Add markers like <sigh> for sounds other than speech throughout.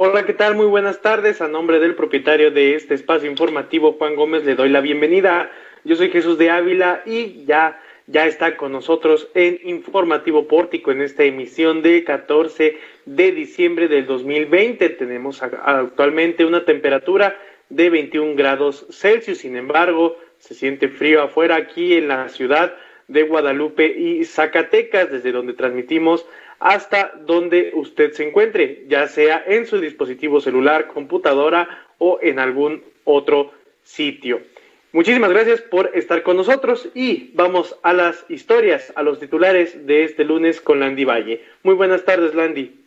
Hola, ¿qué tal? Muy buenas tardes. A nombre del propietario de este espacio informativo, Juan Gómez, le doy la bienvenida. Yo soy Jesús de Ávila y ya, ya está con nosotros en Informativo Pórtico en esta emisión de 14 de diciembre del 2020. Tenemos actualmente una temperatura de 21 grados Celsius. Sin embargo, se siente frío afuera aquí en la ciudad de Guadalupe y Zacatecas, desde donde transmitimos hasta donde usted se encuentre, ya sea en su dispositivo celular, computadora o en algún otro sitio. Muchísimas gracias por estar con nosotros y vamos a las historias, a los titulares de este lunes con Landy Valle. Muy buenas tardes, Landy.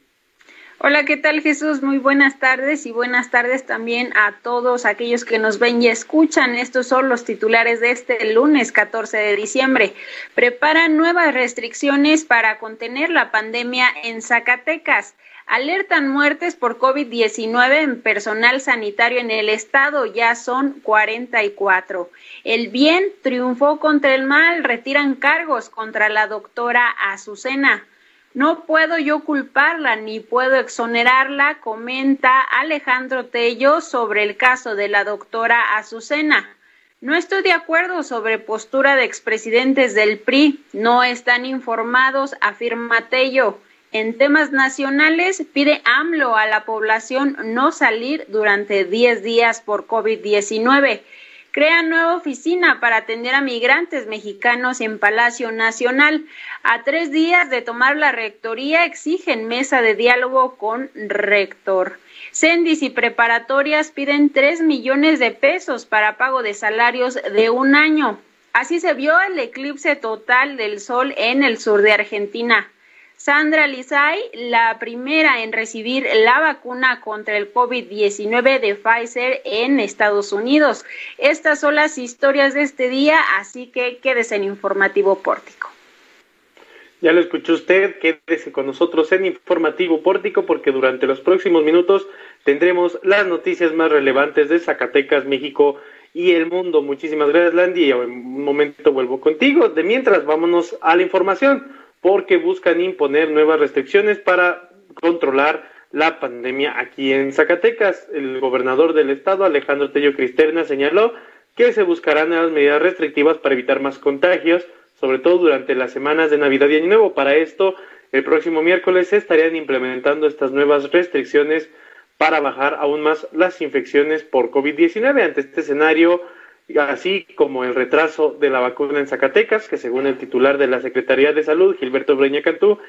Hola, ¿qué tal Jesús? Muy buenas tardes y buenas tardes también a todos aquellos que nos ven y escuchan. Estos son los titulares de este lunes 14 de diciembre. Preparan nuevas restricciones para contener la pandemia en Zacatecas. Alertan muertes por COVID-19 en personal sanitario en el estado, ya son 44. El bien triunfó contra el mal, retiran cargos contra la doctora Azucena. No puedo yo culparla ni puedo exonerarla, comenta Alejandro Tello sobre el caso de la doctora Azucena. No estoy de acuerdo sobre postura de expresidentes del PRI. No están informados, afirma Tello. En temas nacionales, pide AMLO a la población no salir durante 10 días por COVID-19 crea nueva oficina para atender a migrantes mexicanos en Palacio Nacional. A tres días de tomar la rectoría exigen mesa de diálogo con rector. Cendis y preparatorias piden tres millones de pesos para pago de salarios de un año. Así se vio el eclipse total del sol en el sur de Argentina. Sandra Lizay, la primera en recibir la vacuna contra el COVID-19 de Pfizer en Estados Unidos. Estas son las historias de este día, así que quédese en Informativo Pórtico. Ya lo escuchó usted, quédese con nosotros en Informativo Pórtico porque durante los próximos minutos tendremos las noticias más relevantes de Zacatecas, México y el mundo. Muchísimas gracias, Landy. En un momento vuelvo contigo. De mientras, vámonos a la información porque buscan imponer nuevas restricciones para controlar la pandemia aquí en Zacatecas. El gobernador del estado, Alejandro Tello Cristerna, señaló que se buscarán nuevas medidas restrictivas para evitar más contagios, sobre todo durante las semanas de Navidad y Año Nuevo. Para esto, el próximo miércoles se estarían implementando estas nuevas restricciones para bajar aún más las infecciones por COVID-19. Ante este escenario, así como el retraso de la vacuna en Zacatecas, que según el titular de la Secretaría de Salud, Gilberto Breña Cantú,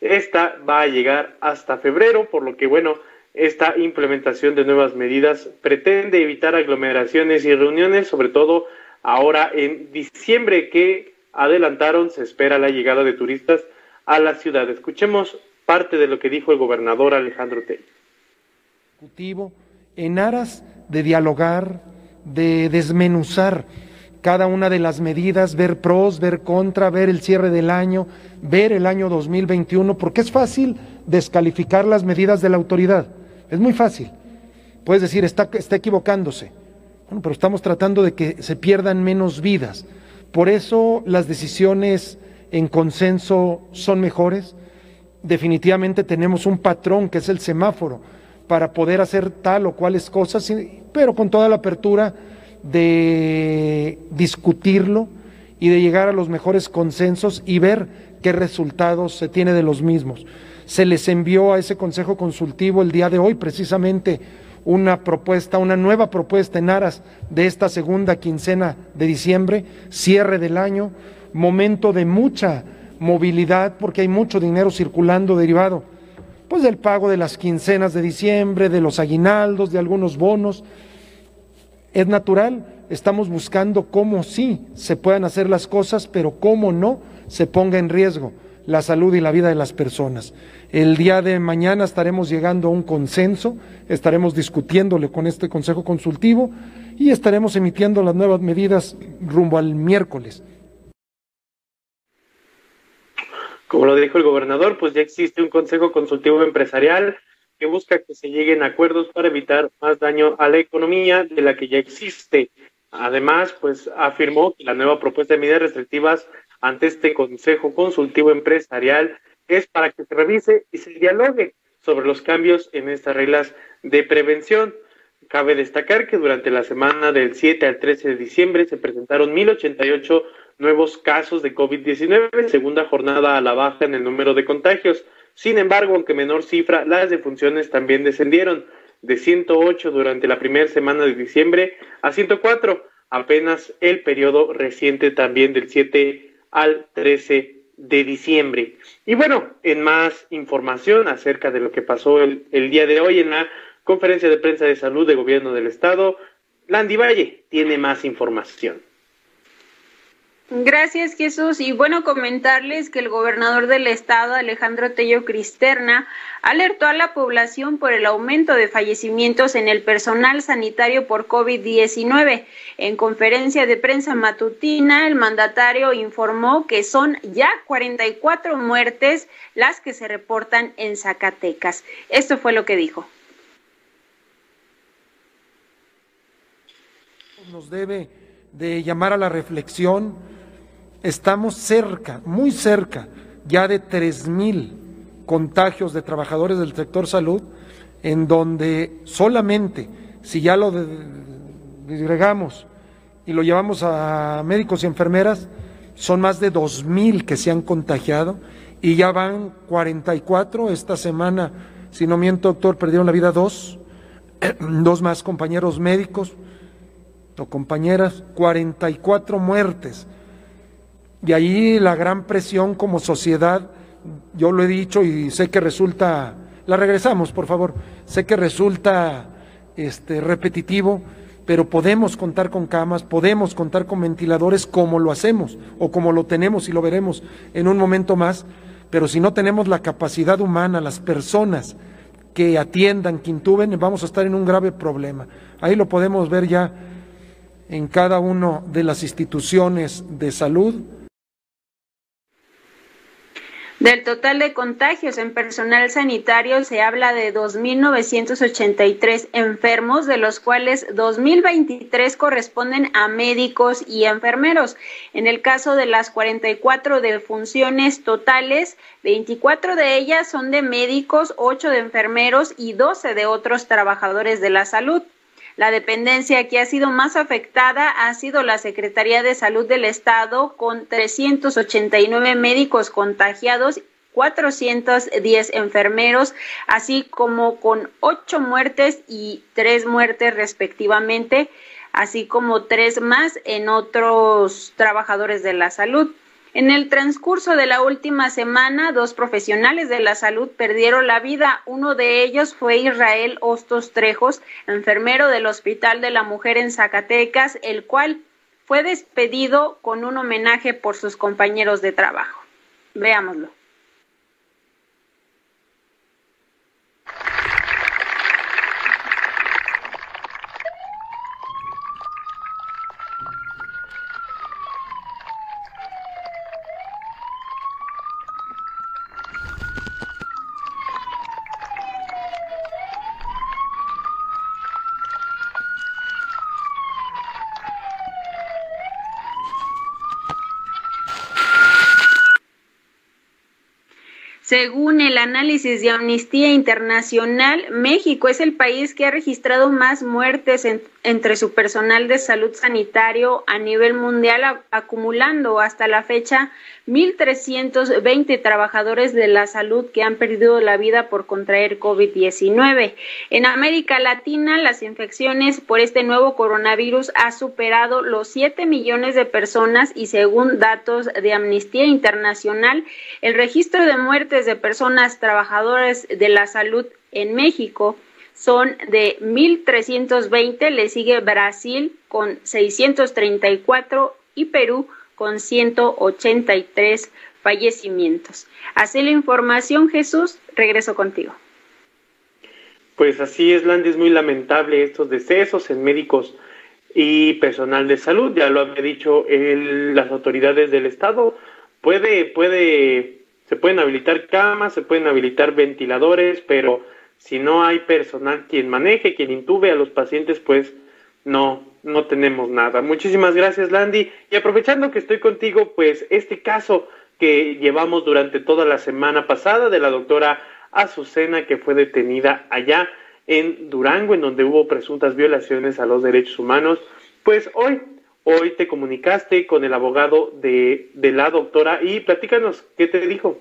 esta va a llegar hasta febrero, por lo que, bueno, esta implementación de nuevas medidas pretende evitar aglomeraciones y reuniones, sobre todo ahora en diciembre que adelantaron, se espera la llegada de turistas a la ciudad. Escuchemos parte de lo que dijo el gobernador Alejandro Tello. En aras de dialogar, de desmenuzar cada una de las medidas, ver pros, ver contra, ver el cierre del año, ver el año 2021, porque es fácil descalificar las medidas de la autoridad. Es muy fácil. Puedes decir, está, está equivocándose. Bueno, pero estamos tratando de que se pierdan menos vidas. Por eso las decisiones en consenso son mejores. Definitivamente tenemos un patrón que es el semáforo para poder hacer tal o cuales cosas, pero con toda la apertura de discutirlo y de llegar a los mejores consensos y ver qué resultados se tiene de los mismos. Se les envió a ese Consejo Consultivo el día de hoy precisamente una propuesta, una nueva propuesta en aras de esta segunda quincena de diciembre, cierre del año, momento de mucha movilidad porque hay mucho dinero circulando derivado pues del pago de las quincenas de diciembre, de los aguinaldos, de algunos bonos. Es natural, estamos buscando cómo sí se puedan hacer las cosas, pero cómo no se ponga en riesgo la salud y la vida de las personas. El día de mañana estaremos llegando a un consenso, estaremos discutiéndole con este Consejo Consultivo y estaremos emitiendo las nuevas medidas rumbo al miércoles. Como lo dijo el gobernador, pues ya existe un Consejo Consultivo Empresarial que busca que se lleguen a acuerdos para evitar más daño a la economía de la que ya existe. Además, pues afirmó que la nueva propuesta de medidas restrictivas ante este Consejo Consultivo Empresarial es para que se revise y se dialogue sobre los cambios en estas reglas de prevención. Cabe destacar que durante la semana del 7 al 13 de diciembre se presentaron 1.088 nuevos casos de COVID-19, segunda jornada a la baja en el número de contagios. Sin embargo, aunque menor cifra, las defunciones también descendieron de 108 durante la primera semana de diciembre a 104, apenas el periodo reciente también del 7 al 13 de diciembre. Y bueno, en más información acerca de lo que pasó el, día de hoy en la conferencia de prensa de salud de gobierno del estado, Landy Valle tiene más información. Gracias Jesús y bueno comentarles que el gobernador del estado Alejandro Tello Cristerna alertó a la población por el aumento de fallecimientos en el personal sanitario por COVID-19. En conferencia de prensa matutina, el mandatario informó que son ya 44 muertes las que se reportan en Zacatecas. Esto fue lo que dijo. Nos debe de llamar a la reflexión estamos cerca, muy cerca, ya de tres mil contagios de trabajadores del sector salud, en donde solamente si ya lo disgregamos y lo llevamos a médicos y enfermeras, son más de dos mil que se han contagiado y ya van 44. Esta semana, si no miento, doctor, perdieron la vida dos, <clears throat> dos más compañeros médicos o compañeras, 44 muertes y ahí la gran presión como sociedad, yo lo he dicho y sé que resulta, la regresamos por favor, sé que resulta este, repetitivo, pero podemos contar con camas, podemos contar con ventiladores como lo hacemos o como lo tenemos y lo veremos en un momento más, pero si no tenemos la capacidad humana, las personas que atiendan, que intuben, vamos a estar en un grave problema. Ahí lo podemos ver ya en cada una de las instituciones de salud, del total de contagios en personal sanitario se habla de 2.983 enfermos, de los cuales 2.023 corresponden a médicos y enfermeros. En el caso de las 44 defunciones totales, 24 de ellas son de médicos, 8 de enfermeros y 12 de otros trabajadores de la salud. La dependencia que ha sido más afectada ha sido la Secretaría de Salud del Estado, con 389 médicos contagiados 410 enfermeros, así como con ocho muertes y tres muertes respectivamente, así como tres más en otros trabajadores de la salud. En el transcurso de la última semana, dos profesionales de la salud perdieron la vida. Uno de ellos fue Israel Hostos Trejos, enfermero del Hospital de la Mujer en Zacatecas, el cual fue despedido con un homenaje por sus compañeros de trabajo. Veámoslo. Según el análisis de Amnistía Internacional, México es el país que ha registrado más muertes entre su personal de salud sanitario a nivel mundial, acumulando hasta la fecha 1.320 trabajadores de la salud que han perdido la vida por contraer COVID-19. En América Latina, las infecciones por este nuevo coronavirus ha superado los 7 millones de personas y según datos de Amnistía Internacional, el registro de muertes de personas trabajadoras de la salud en México son de 1.320, le sigue Brasil con 634 y Perú con 183 fallecimientos. Así la información, Jesús, regreso contigo. Pues así es, Landy, es muy lamentable estos decesos en médicos y personal de salud, ya lo han dicho las autoridades del Estado, puede, puede se pueden habilitar camas, se pueden habilitar ventiladores, pero si no hay personal quien maneje, quien intube a los pacientes, pues no, no tenemos nada. Muchísimas gracias, Landy. Y aprovechando que estoy contigo, pues este caso que llevamos durante toda la semana pasada de la doctora Azucena, que fue detenida allá en Durango, en donde hubo presuntas violaciones a los derechos humanos. Pues hoy, hoy te comunicaste con el abogado de, de la doctora y platícanos, ¿qué te dijo?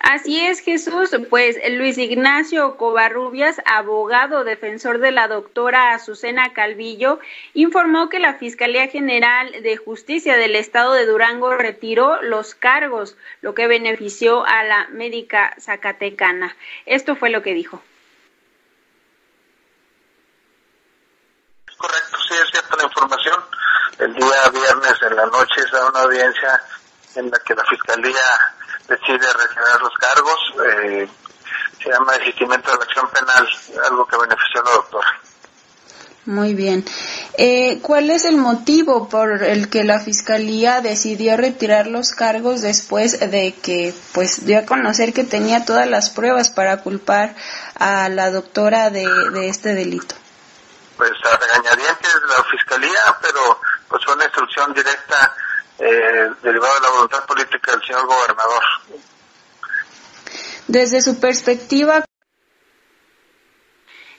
Así es, Jesús. Pues Luis Ignacio Covarrubias, abogado defensor de la doctora Azucena Calvillo, informó que la Fiscalía General de Justicia del Estado de Durango retiró los cargos, lo que benefició a la médica zacatecana. Esto fue lo que dijo. Correcto, sí es cierta la información. El día viernes en la noche se da una audiencia en la que la Fiscalía decide retirar los cargos. Eh, se llama desistimiento de la acción penal, algo que benefició a la doctora. Muy bien. Eh, ¿Cuál es el motivo por el que la fiscalía decidió retirar los cargos después de que, pues, dio a conocer que tenía todas las pruebas para culpar a la doctora de, de este delito? Pues a regañadientes la fiscalía, pero pues fue una instrucción directa eh, derivado de la voluntad política del señor gobernador. Desde su perspectiva,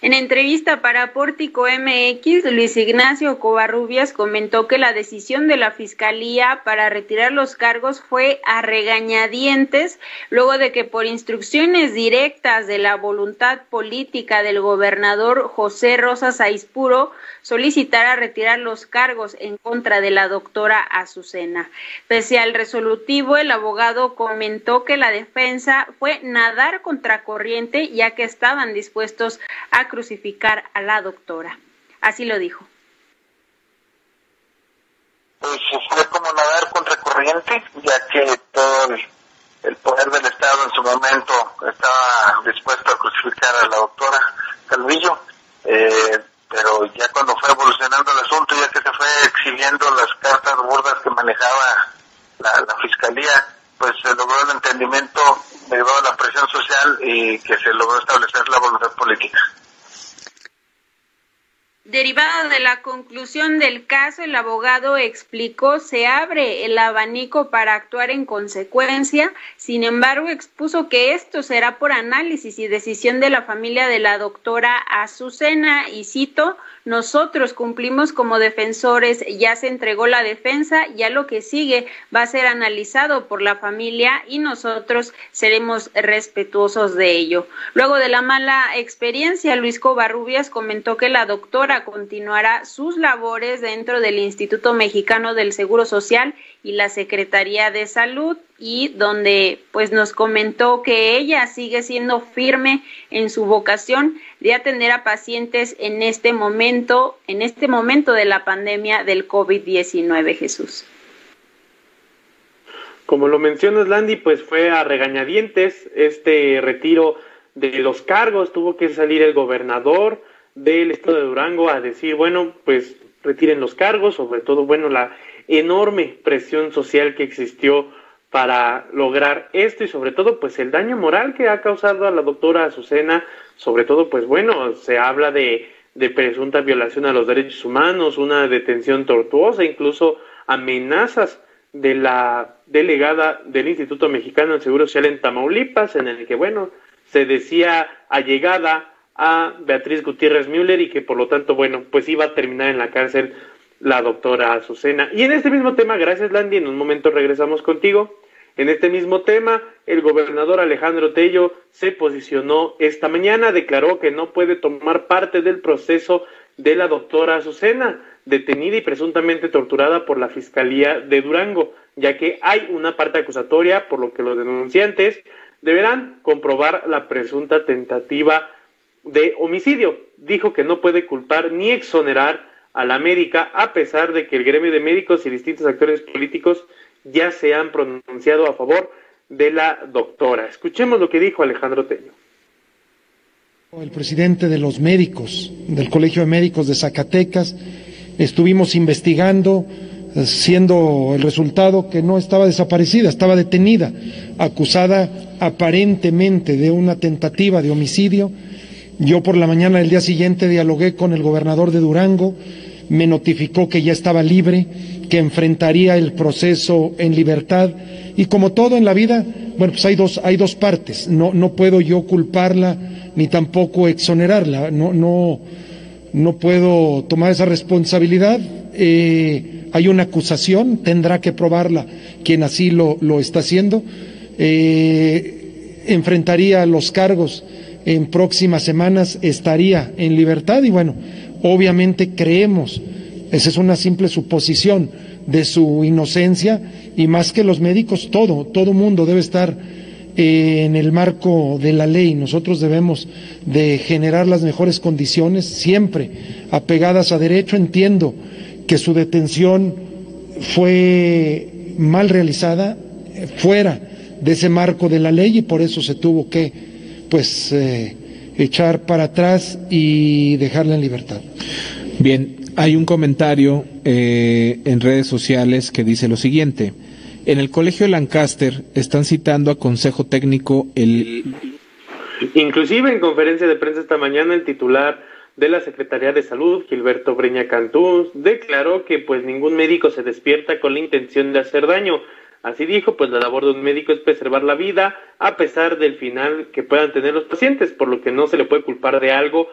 en entrevista para Pórtico MX, Luis Ignacio Covarrubias comentó que la decisión de la Fiscalía para retirar los cargos fue a regañadientes, luego de que por instrucciones directas de la voluntad política del gobernador José Rosas Aispuro, solicitara retirar los cargos en contra de la doctora Azucena. Pese al resolutivo, el abogado comentó que la defensa fue nadar contracorriente, ya que estaban dispuestos a crucificar a la doctora. Así lo dijo. Pues fue como nadar contra corriente, ya que todo el, poder del Estado en su momento estaba dispuesto a crucificar a la doctora Calvillo, eh, pero ya cuando fue evolucionando el asunto, ya que se fue exhibiendo las cartas burdas que manejaba la, la Fiscalía, pues se logró el entendimiento derivado de la presión social y que se logró establecer la voluntad política. Derivado de la conclusión del caso, el abogado explicó se abre el abanico para actuar en consecuencia, sin embargo expuso que esto será por análisis y decisión de la familia de la doctora Azucena y cito nosotros cumplimos como defensores, ya se entregó la defensa, ya lo que sigue va a ser analizado por la familia y nosotros seremos respetuosos de ello. Luego de la mala experiencia, Luis Covarrubias comentó que la doctora continuará sus labores dentro del Instituto Mexicano del Seguro Social y la Secretaría de Salud y donde pues nos comentó que ella sigue siendo firme en su vocación de atender a pacientes en este momento, en este momento de la pandemia del COVID-19, Jesús. Como lo mencionas, Landy, pues fue a regañadientes este retiro de los cargos, tuvo que salir el gobernador del estado de Durango a decir, bueno, pues retiren los cargos, sobre todo, bueno, la enorme presión social que existió para lograr esto y sobre todo pues el daño moral que ha causado a la doctora Azucena, sobre todo pues bueno, se habla de, de presunta violación a los derechos humanos, una detención tortuosa, incluso amenazas de la delegada del Instituto Mexicano del Seguro Social en Tamaulipas, en el que bueno, se decía allegada a Beatriz Gutiérrez Müller y que por lo tanto bueno, pues iba a terminar en la cárcel la doctora Azucena. Y en este mismo tema, gracias Landy, en un momento regresamos contigo. En este mismo tema, el gobernador Alejandro Tello se posicionó esta mañana, declaró que no puede tomar parte del proceso de la doctora Azucena, detenida y presuntamente torturada por la Fiscalía de Durango, ya que hay una parte acusatoria, por lo que los denunciantes deberán comprobar la presunta tentativa de homicidio. Dijo que no puede culpar ni exonerar a la América, a pesar de que el gremio de médicos y distintos actores políticos ya se han pronunciado a favor de la doctora. Escuchemos lo que dijo Alejandro Teño. El presidente de los médicos, del Colegio de Médicos de Zacatecas, estuvimos investigando, siendo el resultado que no estaba desaparecida, estaba detenida, acusada aparentemente de una tentativa de homicidio. Yo por la mañana del día siguiente dialogué con el gobernador de Durango, me notificó que ya estaba libre, que enfrentaría el proceso en libertad Y como todo en la vida, bueno, pues hay dos, hay dos partes. No, no puedo yo culparla ni tampoco exonerarla. No, no, no puedo tomar esa responsabilidad. Eh, hay una acusación, tendrá que probarla quien así lo, lo está haciendo. Eh, enfrentaría los cargos en próximas semanas, estaría en libertad y bueno, obviamente creemos, esa es una simple suposición de su inocencia y más que los médicos, todo, todo mundo debe estar eh, en el marco de la ley. Nosotros debemos de generar las mejores condiciones, siempre apegadas a derecho. Entiendo que su detención fue mal realizada, fuera de ese marco de la ley y por eso se tuvo que, pues, eh, echar para atrás y dejarla en libertad. Bien, hay un comentario eh, en redes sociales que dice lo siguiente. En el colegio de Lancaster están citando a consejo técnico el... Inclusive en conferencia de prensa esta mañana el titular de la Secretaría de Salud, Gilberto Breña Cantú, declaró que pues ningún médico se despierta con la intención de hacer daño. Así dijo, pues la labor de un médico es preservar la vida a pesar del final que puedan tener los pacientes, por lo que no se le puede culpar de algo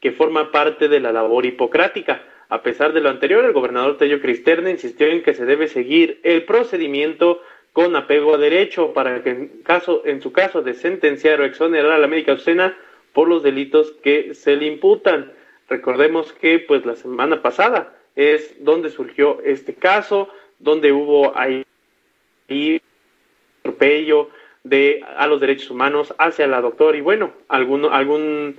que forma parte de la labor hipocrática. A pesar de lo anterior, el gobernador Tello Cristerna insistió en que se debe seguir el procedimiento con apego a derecho para que en, caso, en su caso de sentenciar o exonerar a la médica Ucena por los delitos que se le imputan. Recordemos que pues la semana pasada es donde surgió este caso, donde hubo ahí atropello de a los derechos humanos hacia la doctora y bueno, algún algún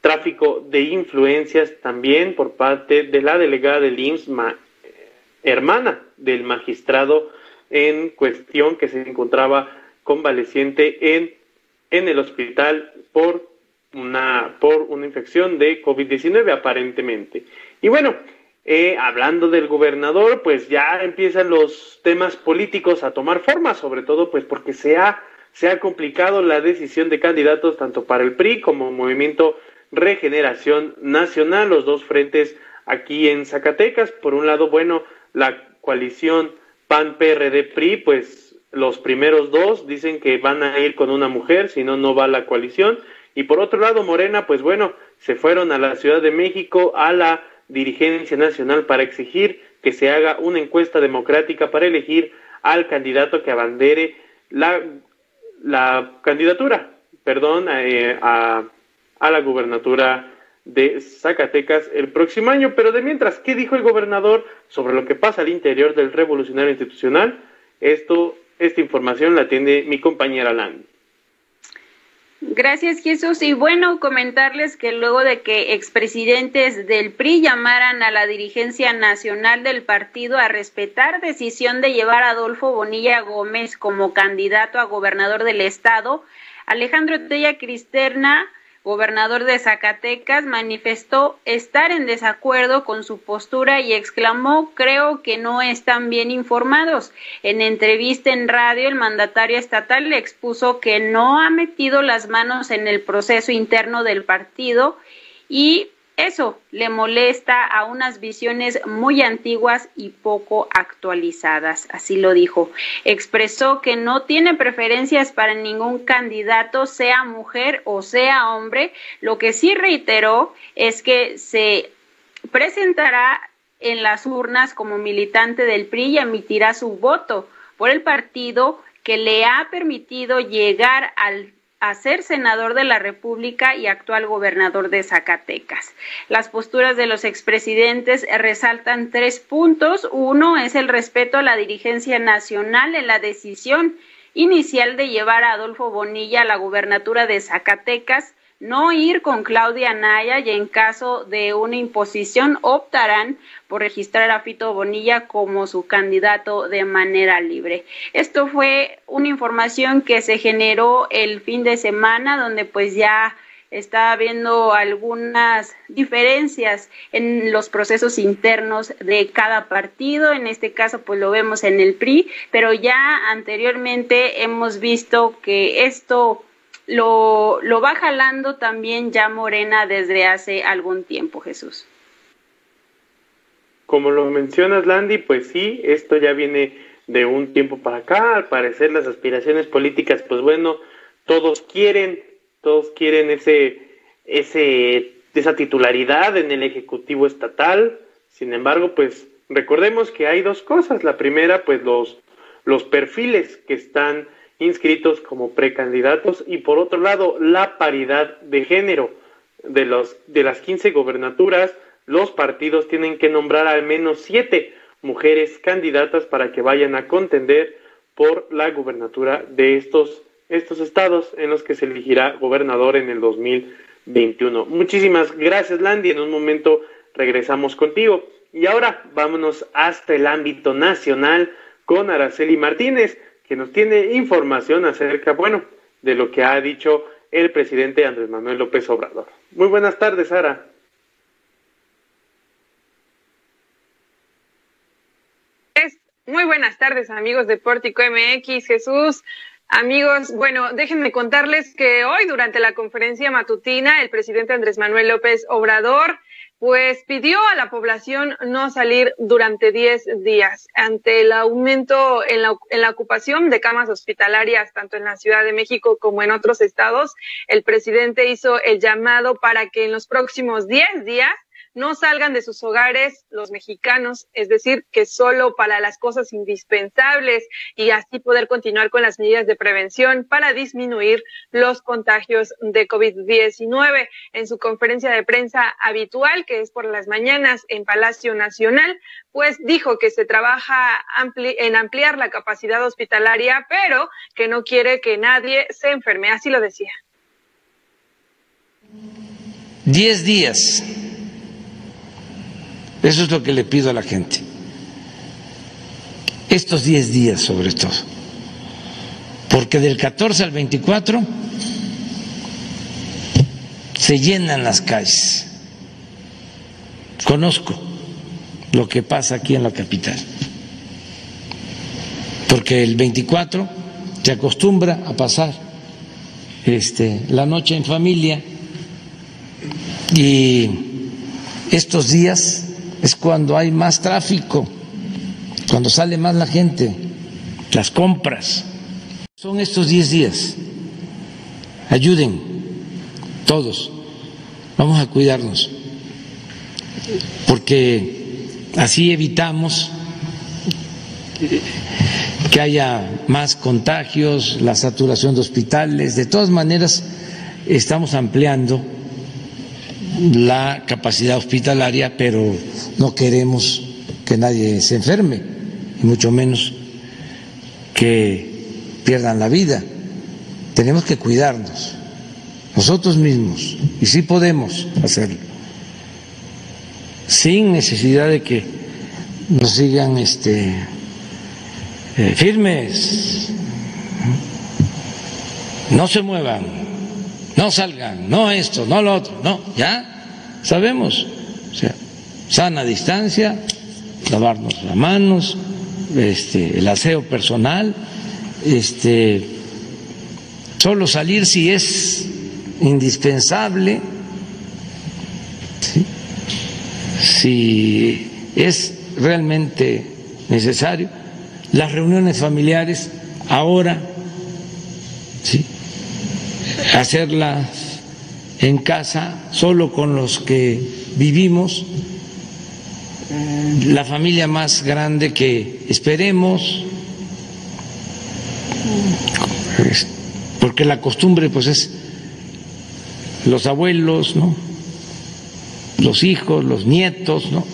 tráfico de influencias también por parte de la delegada del IMSS, hermana del magistrado en cuestión que se encontraba convaleciente en, en el hospital por una, por una infección de COVID-19 aparentemente. Y bueno, eh, hablando del gobernador, pues ya empiezan los temas políticos a tomar forma, sobre todo pues porque se ha, se ha complicado la decisión de candidatos tanto para el PRI como Movimiento Regeneración Nacional, los dos frentes aquí en Zacatecas. Por un lado, bueno, la coalición PAN-PRD-PRI, pues los primeros dos dicen que van a ir con una mujer, si no, no va la coalición. Y por otro lado, Morena, pues bueno, se fueron a la Ciudad de México, a la dirigencia nacional, para exigir que se haga una encuesta democrática para elegir al candidato que abandere la, la candidatura, perdón, eh, a a la gubernatura de Zacatecas el próximo año. Pero de mientras, ¿qué dijo el gobernador sobre lo que pasa al interior del revolucionario institucional? Esto, esta información la tiene mi compañera Lan. Gracias Jesús. Y bueno, comentarles que luego de que expresidentes del PRI llamaran a la dirigencia nacional del partido a respetar decisión de llevar a Adolfo Bonilla Gómez como candidato a gobernador del estado, Alejandro Tella Cristerna gobernador de Zacatecas, manifestó estar en desacuerdo con su postura y exclamó creo que no están bien informados. En entrevista en radio, el mandatario estatal le expuso que no ha metido las manos en el proceso interno del partido y eso le molesta a unas visiones muy antiguas y poco actualizadas, así lo dijo. Expresó que no tiene preferencias para ningún candidato, sea mujer o sea hombre. Lo que sí reiteró es que se presentará en las urnas como militante del PRI y emitirá su voto por el partido que le ha permitido llegar al a ser senador de la República y actual gobernador de Zacatecas. Las posturas de los expresidentes resaltan tres puntos. Uno es el respeto a la dirigencia nacional en la decisión inicial de llevar a Adolfo Bonilla a la gubernatura de Zacatecas no ir con Claudia Naya y en caso de una imposición optarán por registrar a Fito Bonilla como su candidato de manera libre. Esto fue una información que se generó el fin de semana donde pues ya está habiendo algunas diferencias en los procesos internos de cada partido. En este caso, pues lo vemos en el PRI, pero ya anteriormente hemos visto que esto lo, lo va jalando también ya Morena desde hace algún tiempo, Jesús. Como lo mencionas, Landy, pues sí, esto ya viene de un tiempo para acá. Al parecer las aspiraciones políticas, pues bueno, todos quieren, todos quieren ese, ese, esa titularidad en el Ejecutivo Estatal. Sin embargo, pues recordemos que hay dos cosas. La primera, pues los, los perfiles que están inscritos como precandidatos y por otro lado la paridad de género de los de las 15 gobernaturas los partidos tienen que nombrar al menos siete mujeres candidatas para que vayan a contender por la gubernatura de estos estos estados en los que se elegirá gobernador en el 2021. Muchísimas gracias Landy, en un momento regresamos contigo. Y ahora vámonos hasta el ámbito nacional con Araceli Martínez que nos tiene información acerca, bueno, de lo que ha dicho el presidente Andrés Manuel López Obrador. Muy buenas tardes, Sara. Muy buenas tardes, amigos de Pórtico MX. Jesús, Amigos, bueno, déjenme contarles que hoy durante la conferencia matutina el presidente Andrés Manuel López Obrador pues pidió a la población no salir durante 10 días ante el aumento en la, en la, ocupación de camas hospitalarias, tanto en la Ciudad de México como en otros estados. El presidente hizo el llamado para que en los próximos 10 días no salgan de sus hogares los mexicanos, es decir, que solo para las cosas indispensables y así poder continuar con las medidas de prevención para disminuir los contagios de COVID-19. En su conferencia de prensa habitual, que es por las mañanas en Palacio Nacional, pues dijo que se trabaja en ampliar la capacidad hospitalaria, pero que no quiere que nadie se enferme. Así lo decía. Diez días eso es lo que le pido a la gente. Estos 10 días sobre todo. Porque del 14 al 24 se llenan las calles. Conozco lo que pasa aquí en la capital. Porque el 24 se acostumbra a pasar este, la noche en familia y estos días es cuando hay más tráfico, cuando sale más la gente, las compras. Son estos 10 días. Ayuden todos. Vamos a cuidarnos, porque así evitamos que haya más contagios, la saturación de hospitales. De todas maneras, estamos ampliando la capacidad hospitalaria, pero no queremos que nadie se enferme, y mucho menos que pierdan la vida. Tenemos que cuidarnos, nosotros mismos, y sí podemos hacerlo, sin necesidad de que nos sigan este, eh, firmes, no se muevan no salgan, no esto, no lo otro, no, ya sabemos, o sea, sana distancia, lavarnos las manos, este, el aseo personal, este, solo salir si es indispensable, si es realmente necesario, las reuniones familiares ahora, ¿sí? Hacerlas en casa, solo con los que vivimos, la familia más grande que esperemos, porque la costumbre pues es los abuelos, ¿no? los hijos, los nietos, ¿no?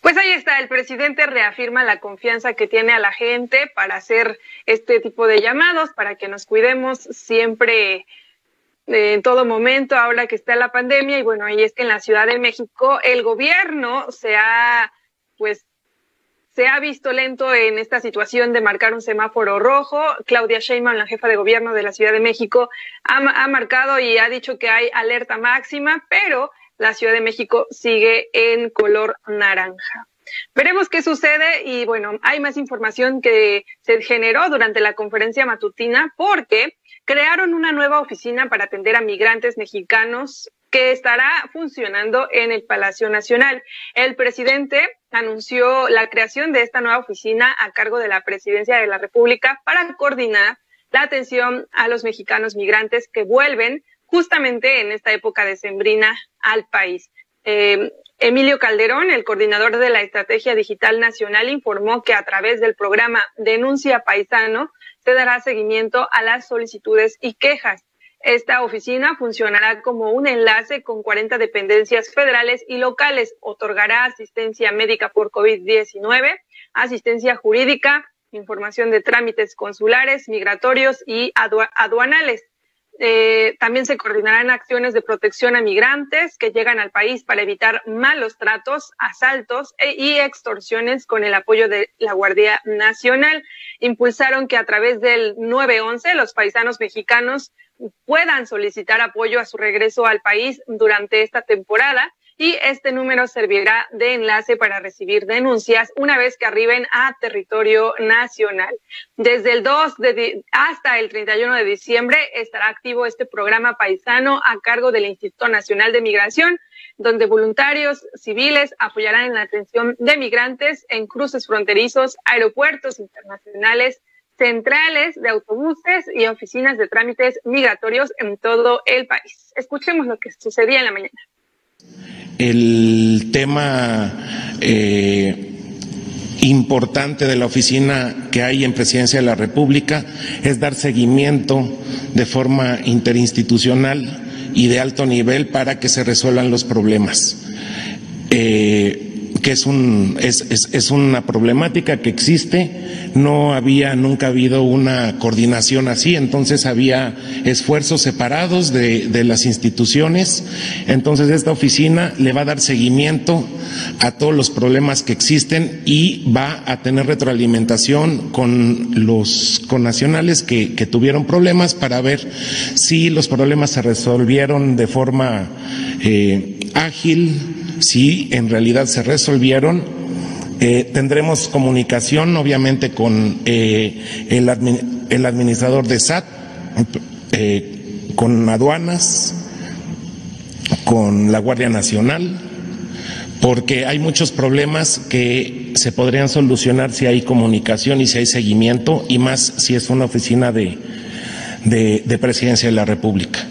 Pues ahí está, presidente reafirma la confianza que tiene a la gente para hacer este tipo de llamados, para que nos cuidemos siempre eh, en todo momento, ahora que está la pandemia. Y bueno, ahí es que en la Ciudad de México el gobierno se ha, pues, se ha visto lento en esta situación de marcar un semáforo rojo. Claudia Sheinbaum, la jefa de gobierno de la Ciudad de México, ha marcado y ha dicho que hay alerta máxima, pero la Ciudad de México sigue en color naranja. Veremos qué sucede y bueno, hay más información que se generó durante la conferencia matutina porque crearon una nueva oficina para atender a migrantes mexicanos que estará funcionando en el Palacio Nacional. El presidente anunció la creación de esta nueva oficina a cargo de la Presidencia de la República para coordinar la atención a los mexicanos migrantes que vuelven justamente en esta época decembrina al país. Eh, Emilio Calderón, el coordinador de la Estrategia Digital Nacional, informó que a través del programa Denuncia Paisano se dará seguimiento a las solicitudes y quejas. Esta oficina funcionará como un enlace con 40 dependencias federales y locales. Otorgará asistencia médica por COVID-19, asistencia jurídica, información de trámites consulares, migratorios y aduanales. Eh, también se coordinarán acciones de protección a migrantes que llegan al país para evitar malos tratos, asaltos e, y extorsiones con el apoyo de la Guardia Nacional. Impulsaron que a través del 911 los paisanos mexicanos puedan solicitar apoyo a su regreso al país durante esta temporada y este número servirá de enlace para recibir denuncias una vez que arriben a territorio nacional. Desde el 2 de, hasta el 31 de diciembre estará activo este programa paisano a cargo del Instituto Nacional de Migración, donde voluntarios civiles apoyarán en la atención de migrantes en cruces fronterizos, aeropuertos internacionales, centrales de autobuses y oficinas de trámites migratorios en todo el país. Escuchemos lo que sucedía en la mañana. El tema eh, importante de la oficina que hay en Presidencia de la República es dar seguimiento de forma interinstitucional y de alto nivel para que se resuelvan los problemas. Eh, que es, un, es, es, es, una problemática que existe, no había nunca habido una coordinación así, entonces había esfuerzos separados de, de, las instituciones, entonces esta oficina le va a dar seguimiento a todos los problemas que existen y va a tener retroalimentación con los connacionales que, que tuvieron problemas para ver si los problemas se resolvieron de forma eh, ágil, si en realidad se resolvieron. Eh, tendremos comunicación, obviamente, con eh, el, administrador de SAT, eh, con aduanas, con la Guardia Nacional, porque hay muchos problemas que se podrían solucionar si hay comunicación y si hay seguimiento, y más si es una oficina de, de presidencia de la República.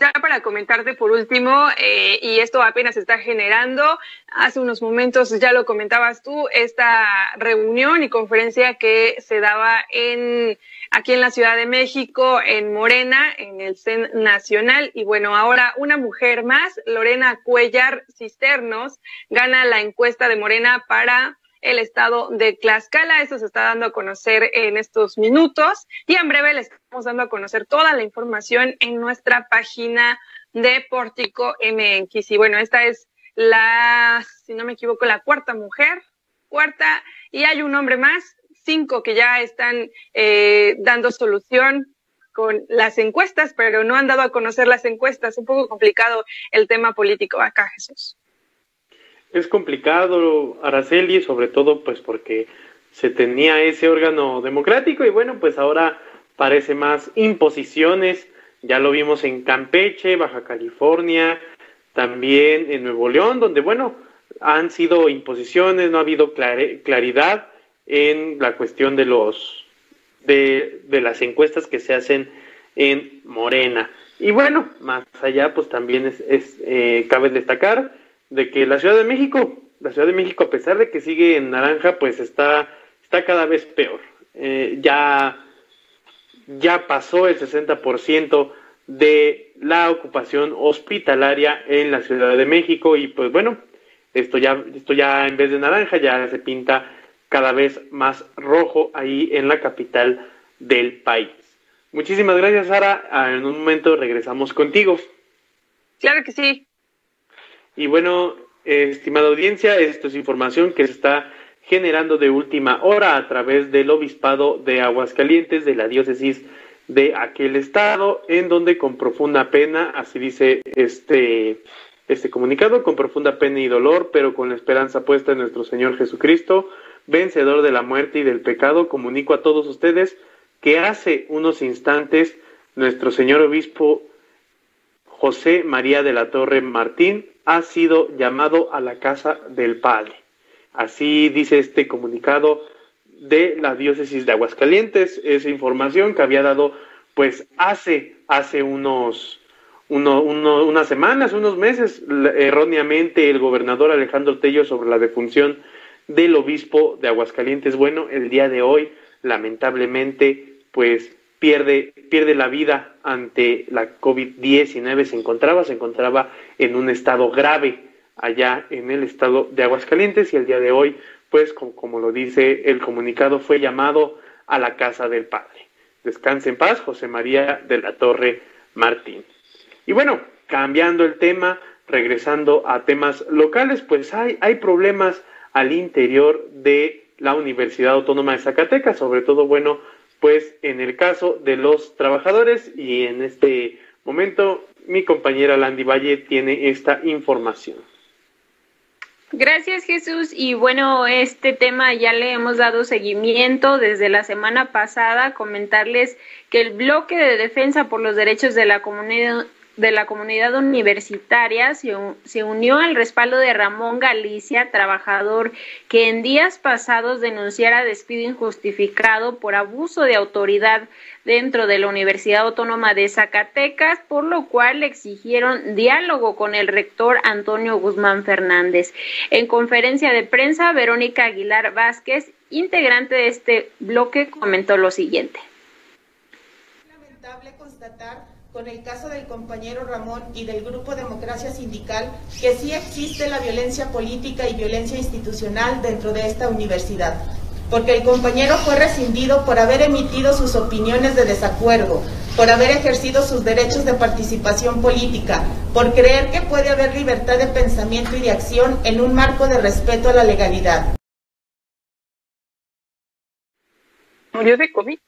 Ya para comentarte por último, eh, y esto apenas está generando, hace unos momentos ya lo comentabas tú, esta reunión y conferencia que se daba aquí en la Ciudad de México, en Morena, en el CEN Nacional. Y bueno, ahora una mujer más, Lorena Cuellar Cisternos, gana la encuesta de Morena para el estado de Tlaxcala. Eso se está dando a conocer en estos minutos y en breve les dando a conocer toda la información en nuestra página de Pórtico MX. Y bueno, esta es la, si no me equivoco, la cuarta mujer, cuarta, y hay un hombre más, cinco que ya están eh, dando solución con las encuestas, pero no han dado a conocer las encuestas. Un poco complicado el tema político acá, Jesús. Es complicado, Araceli, sobre todo pues porque se tenía ese órgano democrático y bueno, pues ahora parece más imposiciones. Ya lo vimos en Campeche, Baja California, también en Nuevo León, donde bueno, han sido imposiciones, no ha habido claridad en la cuestión de los de, de las encuestas que se hacen en Morena. Y bueno, más allá, pues también es, es eh, cabe destacar de que la Ciudad de México, la Ciudad de México, a pesar de que sigue en naranja, pues está, está cada vez peor. Eh, ya, ya pasó el 60% de la ocupación hospitalaria en la Ciudad de México y pues bueno, esto ya, esto ya en vez de naranja ya se pinta cada vez más rojo ahí en la capital del país. Muchísimas gracias, Sara. Ah, en un momento regresamos contigo. Claro que sí. Y bueno, eh, estimada audiencia, esto es información que se está generando de última hora a través del Obispado de Aguascalientes, de la diócesis de aquel estado, en donde con profunda pena, así dice este, este comunicado, con profunda pena y dolor, pero con la esperanza puesta en nuestro Señor Jesucristo, vencedor de la muerte y del pecado, comunico a todos ustedes que hace unos instantes nuestro Señor Obispo José María de la Torre Martín ha sido llamado a la casa del Padre. Así dice este comunicado de la diócesis de Aguascalientes, esa información que había dado pues hace, hace unos, unas semanas, unos meses, erróneamente el gobernador Alejandro Tello sobre la defunción del obispo de Aguascalientes. Bueno, el día de hoy, lamentablemente, pues pierde, pierde la vida ante la COVID-19. Se encontraba, se encontraba en un estado grave allá en el estado de Aguascalientes y el día de hoy, pues como, lo dice el comunicado, fue llamado a la casa del Padre. Descanse en paz, José María de la Torre Martín. Y bueno, cambiando el tema, regresando a temas locales, pues hay, hay problemas al interior de la Universidad Autónoma de Zacatecas, sobre todo, bueno, pues en el caso de los trabajadores y en este momento mi compañera Landy Valle tiene esta información. Gracias Jesús. Y bueno, este tema ya le hemos dado seguimiento desde la semana pasada, comentarles que el bloque de defensa por los derechos de la comunidad de la comunidad universitaria se, unió al respaldo de Ramón Galicia, trabajador que en días pasados denunciara despido injustificado por abuso de autoridad dentro de la Universidad Autónoma de Zacatecas, por lo cual le exigieron diálogo con el rector Antonio Guzmán Fernández. En conferencia de prensa, Verónica Aguilar Vázquez, integrante de este bloque, comentó lo siguiente. Lamentable constatar con el caso del compañero Ramón y del Grupo Democracia Sindical que sí existe la violencia política y violencia institucional dentro de esta universidad, porque el compañero fue rescindido por haber emitido sus opiniones de desacuerdo, por haber ejercido sus derechos de participación política, por creer que puede haber libertad de pensamiento y de acción en un marco de respeto a la legalidad. Murió de COVID.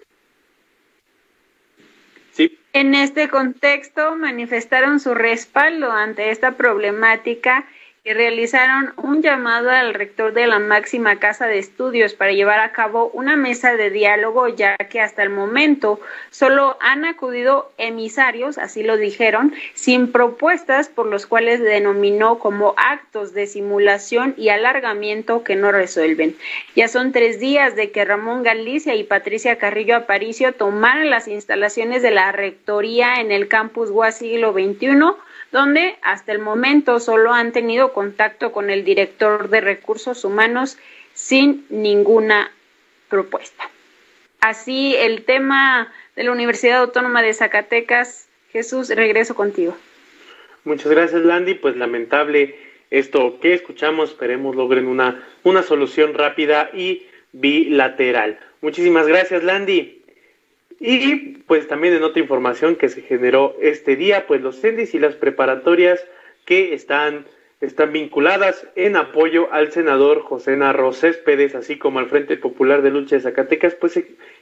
En este contexto manifestaron su respaldo ante esta problemática realizaron un llamado al rector de la máxima casa de estudios para llevar a cabo una mesa de diálogo, ya que hasta el momento solo han acudido emisarios, así lo dijeron, sin propuestas por los cuales denominó como actos de simulación y alargamiento que no resuelven. Ya son tres días de que Ramón Galicia y Patricia Carrillo Aparicio tomaron las instalaciones de la rectoría en el campus UAS siglo XXI donde hasta el momento solo han tenido contacto con el director de recursos humanos sin ninguna propuesta. Así el tema de la Universidad Autónoma de Zacatecas, Jesús, regreso contigo. Muchas gracias, Landy. Pues lamentable esto que escuchamos, esperemos logren una, una solución rápida y bilateral. Muchísimas gracias, Landy. Y pues también en otra información que se generó este día, pues los CENDIS y las preparatorias que están, están vinculadas en apoyo al senador José Narro Céspedes, así como al Frente Popular de Lucha de Zacatecas, pues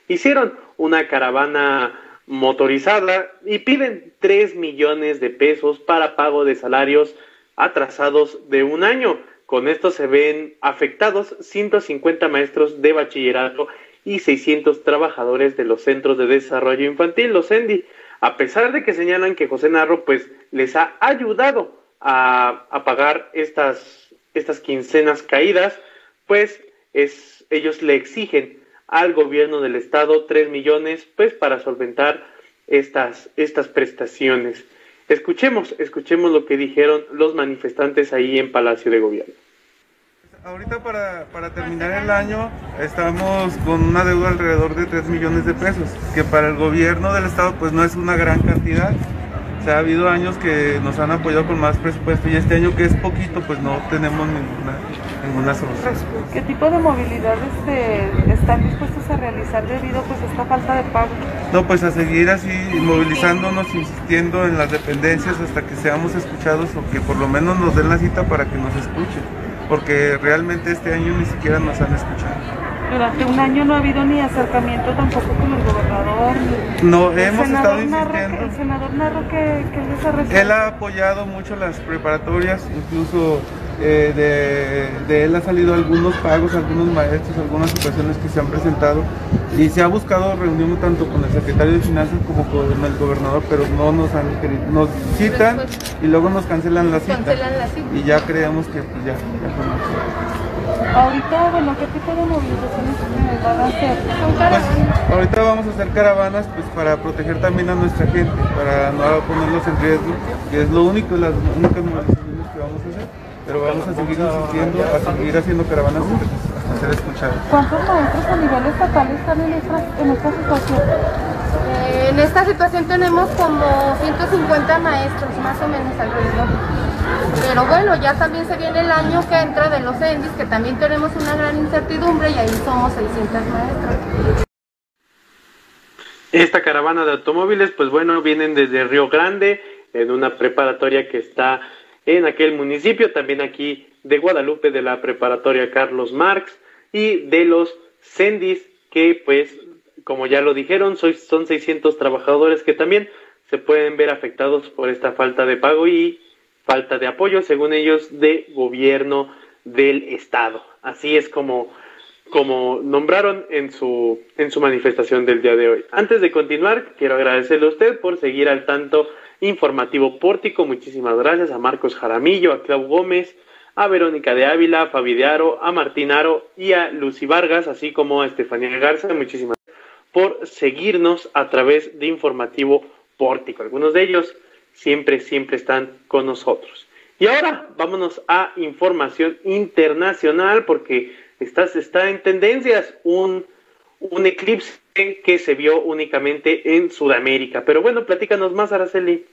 hicieron una caravana motorizada y piden 3 millones de pesos para pago de salarios atrasados de un año. Con esto se ven afectados 150 maestros de bachillerato y 600 trabajadores de los centros de desarrollo infantil, los CENDI, a pesar de que señalan que José Narro pues les ha ayudado a, a pagar estas, estas quincenas caídas, pues es, ellos le exigen al gobierno del estado 3 millones pues para solventar estas, estas prestaciones. Escuchemos, escuchemos lo que dijeron los manifestantes ahí en Palacio de Gobierno. Ahorita para, para, terminar el año estamos con una deuda alrededor de 3 millones de pesos, que para el gobierno del estado pues no es una gran cantidad. O sea, ha habido años que nos han apoyado con más presupuesto y este año que es poquito pues no tenemos ninguna, ninguna solución. ¿Qué tipo de movilidad este, están dispuestos a realizar debido pues a esta falta de pago? No, pues a seguir así movilizándonos, insistiendo en las dependencias hasta que seamos escuchados o que por lo menos nos den la cita para que nos escuchen porque realmente este año ni siquiera nos han escuchado. Durante un año no ha habido ni acercamiento tampoco con el gobernador. No, hemos estado insistiendo. ¿El senador Narro qué, les ha recibido? Él ha apoyado mucho las preparatorias, incluso eh, de, de, él ha salido algunos pagos, algunos maestros, algunas situaciones que se han presentado. Y se ha buscado reunión tanto con el secretario de Finanzas como con el gobernador, pero no nos han nos citan y luego nos cancelan la cita. Y ya creemos que pues, ya, ya Ahorita, bueno, ¿qué tipo de movilizaciones van a hacer? Pues, ahorita vamos a hacer caravanas pues para proteger también a nuestra gente, para no ponerlos en riesgo, que es lo único, las únicas movilizaciones que vamos a hacer pero vamos a seguir insistiendo, a seguir haciendo caravanas hasta ser escuchados. ¿Cuántos maestros a nivel estatal están en esta, en esta situación? Eh, en esta situación tenemos como 150 maestros, más o menos alrededor. Pero bueno, ya también se viene el año que entra de los ENDIS, que también tenemos una gran incertidumbre y ahí somos 600 maestros. Esta caravana de automóviles, pues bueno, vienen desde Río Grande, en una preparatoria que está en aquel municipio, también aquí de Guadalupe, de la preparatoria Carlos Marx y de los Sendis, que pues, como ya lo dijeron, son 600 trabajadores que también se pueden ver afectados por esta falta de pago y falta de apoyo, según ellos, de gobierno del Estado. Así es como, como nombraron en su, en su manifestación del día de hoy. Antes de continuar, quiero agradecerle a usted por seguir al tanto Informativo Pórtico. Muchísimas gracias a Marcos Jaramillo, a Clau Gómez, a Verónica de Ávila, a Fabi de Aro, a Martín Aro y a Lucy Vargas, así como a Estefanía Garza. Muchísimas gracias por seguirnos a través de Informativo Pórtico. Algunos de ellos siempre, siempre están con nosotros. Y ahora vámonos a información internacional porque está, está en tendencias un, un eclipse que se vio únicamente en Sudamérica. Pero bueno, platícanos más, Araceli.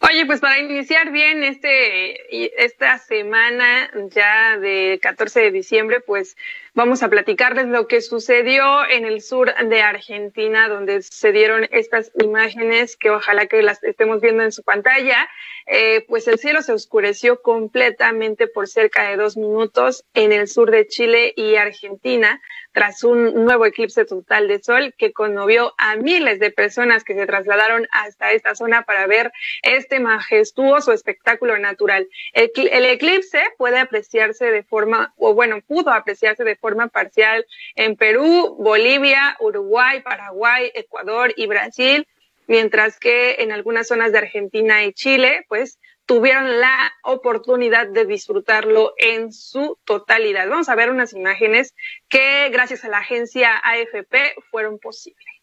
Oye, pues para iniciar bien este esta semana ya de 14 de diciembre, pues vamos a platicarles lo que sucedió en el sur de Argentina, donde se dieron estas imágenes que ojalá que las estemos viendo en su pantalla. Eh, pues el cielo se oscureció completamente por cerca de dos minutos en el sur de Chile y Argentina tras un nuevo eclipse total de sol que conmovió a miles de personas que se trasladaron hasta esta zona para ver este majestuoso espectáculo natural. El, el eclipse puede apreciarse de forma, o bueno, pudo apreciarse de forma parcial en Perú, Bolivia, Uruguay, Paraguay, Ecuador y Brasil, mientras que en algunas zonas de Argentina y Chile, pues tuvieron la oportunidad de disfrutarlo en su totalidad. Vamos a ver unas imágenes que gracias a la agencia AFP fueron posibles.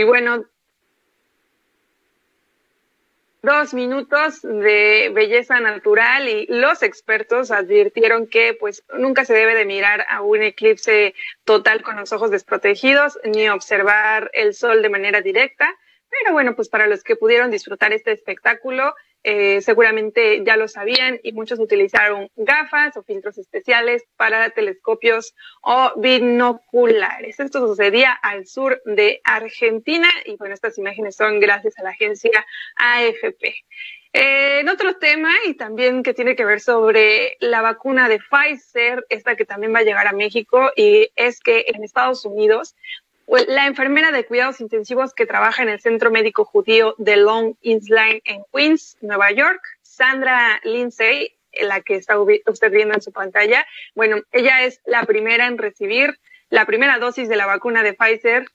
Y bueno, dos minutos de belleza natural y los expertos advirtieron que pues nunca se debe de mirar a un eclipse total con los ojos desprotegidos ni observar el sol de manera directa. Pero bueno, pues para los que pudieron disfrutar este espectáculo, eh, seguramente ya lo sabían y muchos utilizaron gafas o filtros especiales para telescopios o binoculares. Esto sucedía al sur de Argentina y bueno, estas imágenes son gracias a la agencia AFP. Eh, en otro tema y también que tiene que ver sobre la vacuna de Pfizer, esta que también va a llegar a México y es que en Estados Unidos la enfermera de cuidados intensivos que trabaja en el Centro Médico Judío de Long Island en Queens, Nueva York, Sandra Lindsay, la que está usted viendo en su pantalla. Bueno, ella es la primera en recibir la primera dosis de la vacuna de Pfizer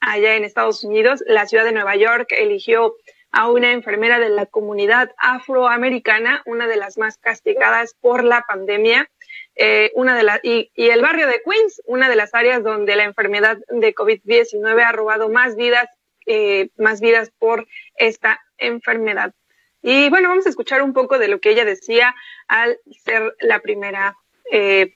allá en Estados Unidos. La ciudad de Nueva York eligió a una enfermera de la comunidad afroamericana, una de las más castigadas por la pandemia. Eh, una de las, y, el barrio de Queens, una de las áreas donde la enfermedad de COVID-19 ha robado más vidas, eh, más vidas por esta enfermedad. Y bueno, vamos a escuchar un poco de lo que ella decía al ser la primera. Eh...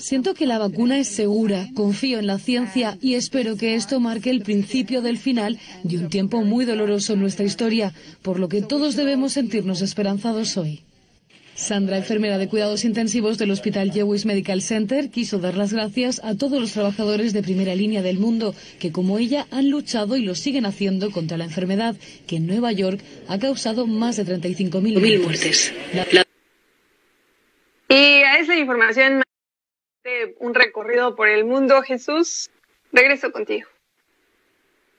Siento que la vacuna es segura, confío en la ciencia y espero que esto marque el principio del final de un tiempo muy doloroso en nuestra historia, por lo que todos debemos sentirnos esperanzados hoy. Sandra, enfermera de cuidados intensivos del Hospital Jewis Medical Center, quiso dar las gracias a todos los trabajadores de primera línea del mundo que, como ella, han luchado y lo siguen haciendo contra la enfermedad que en Nueva York ha causado más de 35.000 muertes. Y a esa información, un recorrido por el mundo, Jesús, regreso contigo.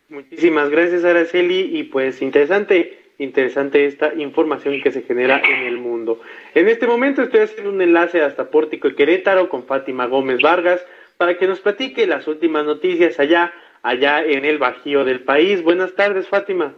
Muchísimas gracias, Araceli, y pues interesante interesante esta información que se genera en el mundo. En este momento estoy haciendo un enlace hasta Pórtico y Querétaro con Fátima Gómez Vargas para que nos platique las últimas noticias allá, allá en el Bajío del país. Buenas tardes, Fátima.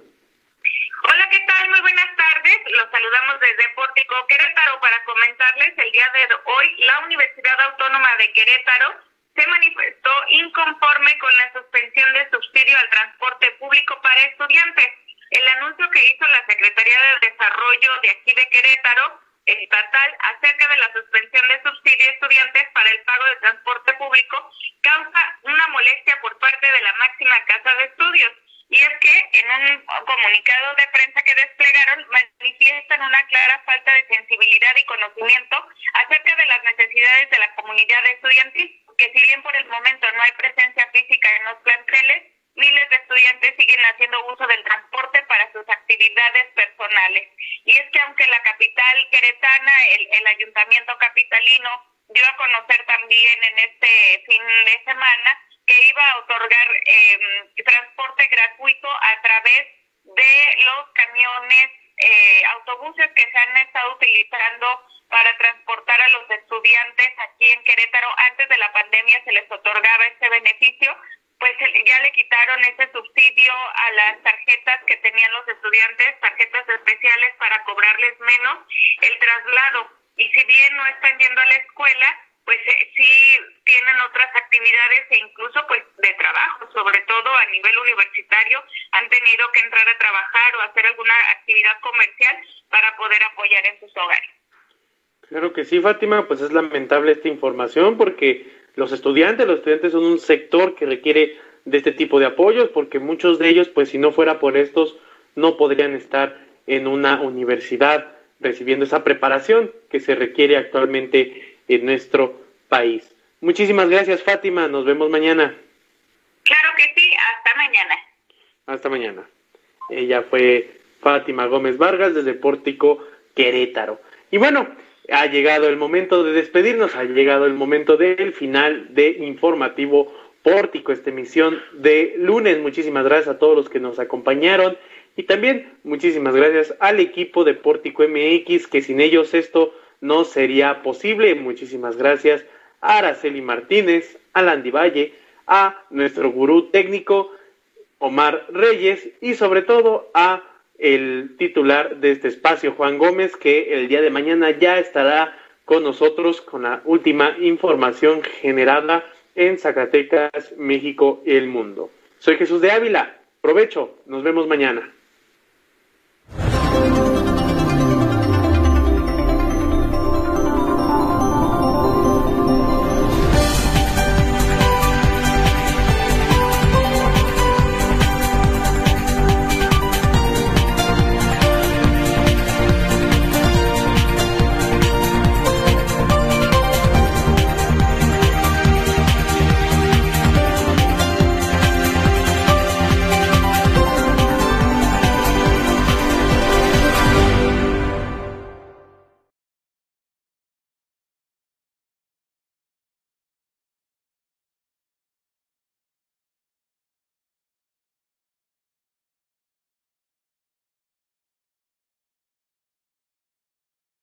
Hola, ¿qué tal? Muy buenas tardes. Los saludamos desde Pórtico Querétaro para comentarles el día de hoy la Universidad Autónoma de Querétaro se manifestó inconforme con la suspensión de subsidio al transporte público para estudiantes el anuncio que hizo la Secretaría de Desarrollo de aquí de Querétaro estatal acerca de la suspensión de subsidio a estudiantes para el pago de transporte público causa una molestia por parte de la máxima casa de estudios. Y es que en un comunicado de prensa que desplegaron manifiestan una clara falta de sensibilidad y conocimiento acerca de las necesidades de la comunidad estudiantil, que si bien por el momento no hay presencia física en los planteles, miles de estudiantes siguen haciendo uso del transporte para sus actividades personales. Y es que aunque la capital queretana, el, ayuntamiento capitalino, dio a conocer también en este fin de semana que iba a otorgar em, transporte gratuito a través de los camiones, eh, autobuses que se han estado utilizando para transportar a los estudiantes aquí en Querétaro. Antes de la pandemia se les otorgaba este beneficio, pues ya le quitaron ese subsidio a las tarjetas que tenían los estudiantes, tarjetas especiales para cobrarles menos el traslado. Y si bien no están yendo a la escuela, pues eh, sí tienen otras actividades e incluso pues de trabajo, sobre todo a nivel universitario, han tenido que entrar a trabajar o hacer alguna actividad comercial para poder apoyar en sus hogares. Claro que sí, Fátima, pues es lamentable esta información porque los estudiantes. Los estudiantes son un sector que requiere de este tipo de apoyos porque muchos de ellos, pues si no fuera por estos, no podrían estar en una universidad recibiendo esa preparación que se requiere actualmente en nuestro país. Muchísimas gracias, Fátima. Nos vemos mañana. Claro que sí. Hasta mañana. Hasta mañana. Ella fue Fátima Gómez Vargas desde Pórtico Querétaro. Y bueno, ha llegado el momento de despedirnos, ha llegado el momento del final de Informativo Pórtico, esta emisión de lunes. Muchísimas gracias a todos los que nos acompañaron y también muchísimas gracias al equipo de Pórtico MX, que sin ellos esto no sería posible. Muchísimas gracias a Araceli Martínez, a Landy Valle, a nuestro gurú técnico Omar Reyes y sobre todo a el titular de este espacio, Juan Gómez, que el día de mañana ya estará con nosotros con la última información generada en Zacatecas, México y el mundo. Soy Jesús de Ávila. Provecho. Nos vemos mañana.